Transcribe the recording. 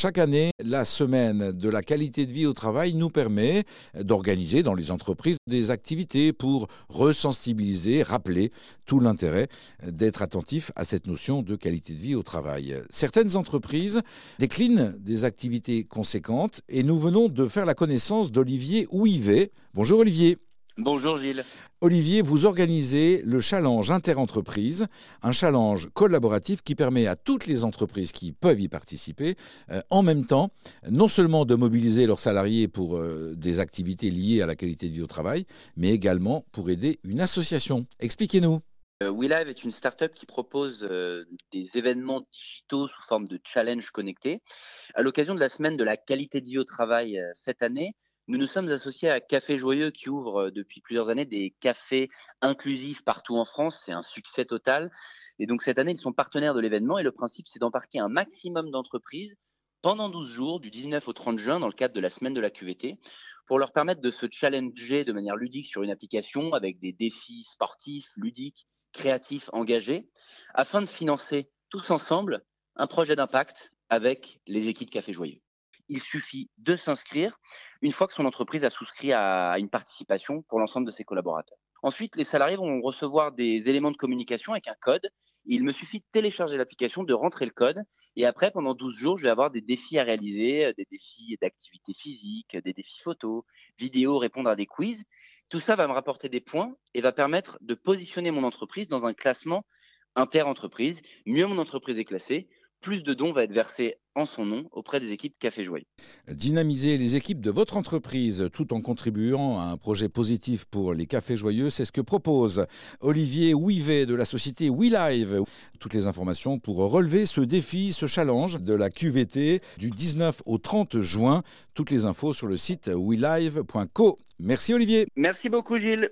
Chaque année, la semaine de la qualité de vie au travail nous permet d'organiser dans les entreprises des activités pour resensibiliser, rappeler tout l'intérêt d'être attentif à cette notion de qualité de vie au travail. Certaines entreprises déclinent des activités conséquentes et nous venons de faire la connaissance d'Olivier Ouivet. Bonjour Olivier. Bonjour Gilles. Olivier, vous organisez le challenge interentreprise, un challenge collaboratif qui permet à toutes les entreprises qui peuvent y participer, euh, en même temps, non seulement de mobiliser leurs salariés pour euh, des activités liées à la qualité de vie au travail, mais également pour aider une association. Expliquez-nous. Euh, WeLive est une start-up qui propose des événements digitaux sous forme de challenge connectés. À l'occasion de la semaine de la qualité de vie au travail cette année, nous nous sommes associés à Café Joyeux qui ouvre euh, depuis plusieurs années des cafés inclusifs partout en France. C'est un succès total. Et donc cette année, ils sont partenaires de l'événement et le principe, c'est d'embarquer un maximum d'entreprises pendant 12 jours, du 19 au 30 juin, dans le cadre de la semaine de la QVT, pour leur permettre de se challenger de manière ludique sur une application avec des défis sportifs, ludiques, créatifs, engagés, afin de financer tous ensemble un projet d'impact avec les équipes Café Joyeux il suffit de s'inscrire une fois que son entreprise a souscrit à une participation pour l'ensemble de ses collaborateurs. Ensuite, les salariés vont recevoir des éléments de communication avec un code. Il me suffit de télécharger l'application, de rentrer le code. Et après, pendant 12 jours, je vais avoir des défis à réaliser, des défis d'activité physique, des défis photo, vidéo, répondre à des quiz. Tout ça va me rapporter des points et va permettre de positionner mon entreprise dans un classement inter-entreprise. Mieux mon entreprise est classée, plus de dons va être versé en son nom auprès des équipes Café Joyeux. Dynamiser les équipes de votre entreprise tout en contribuant à un projet positif pour les Cafés Joyeux, c'est ce que propose Olivier Ouivet de la société WeLive. Toutes les informations pour relever ce défi, ce challenge de la QVT du 19 au 30 juin. Toutes les infos sur le site welive.co. Merci Olivier. Merci beaucoup Gilles.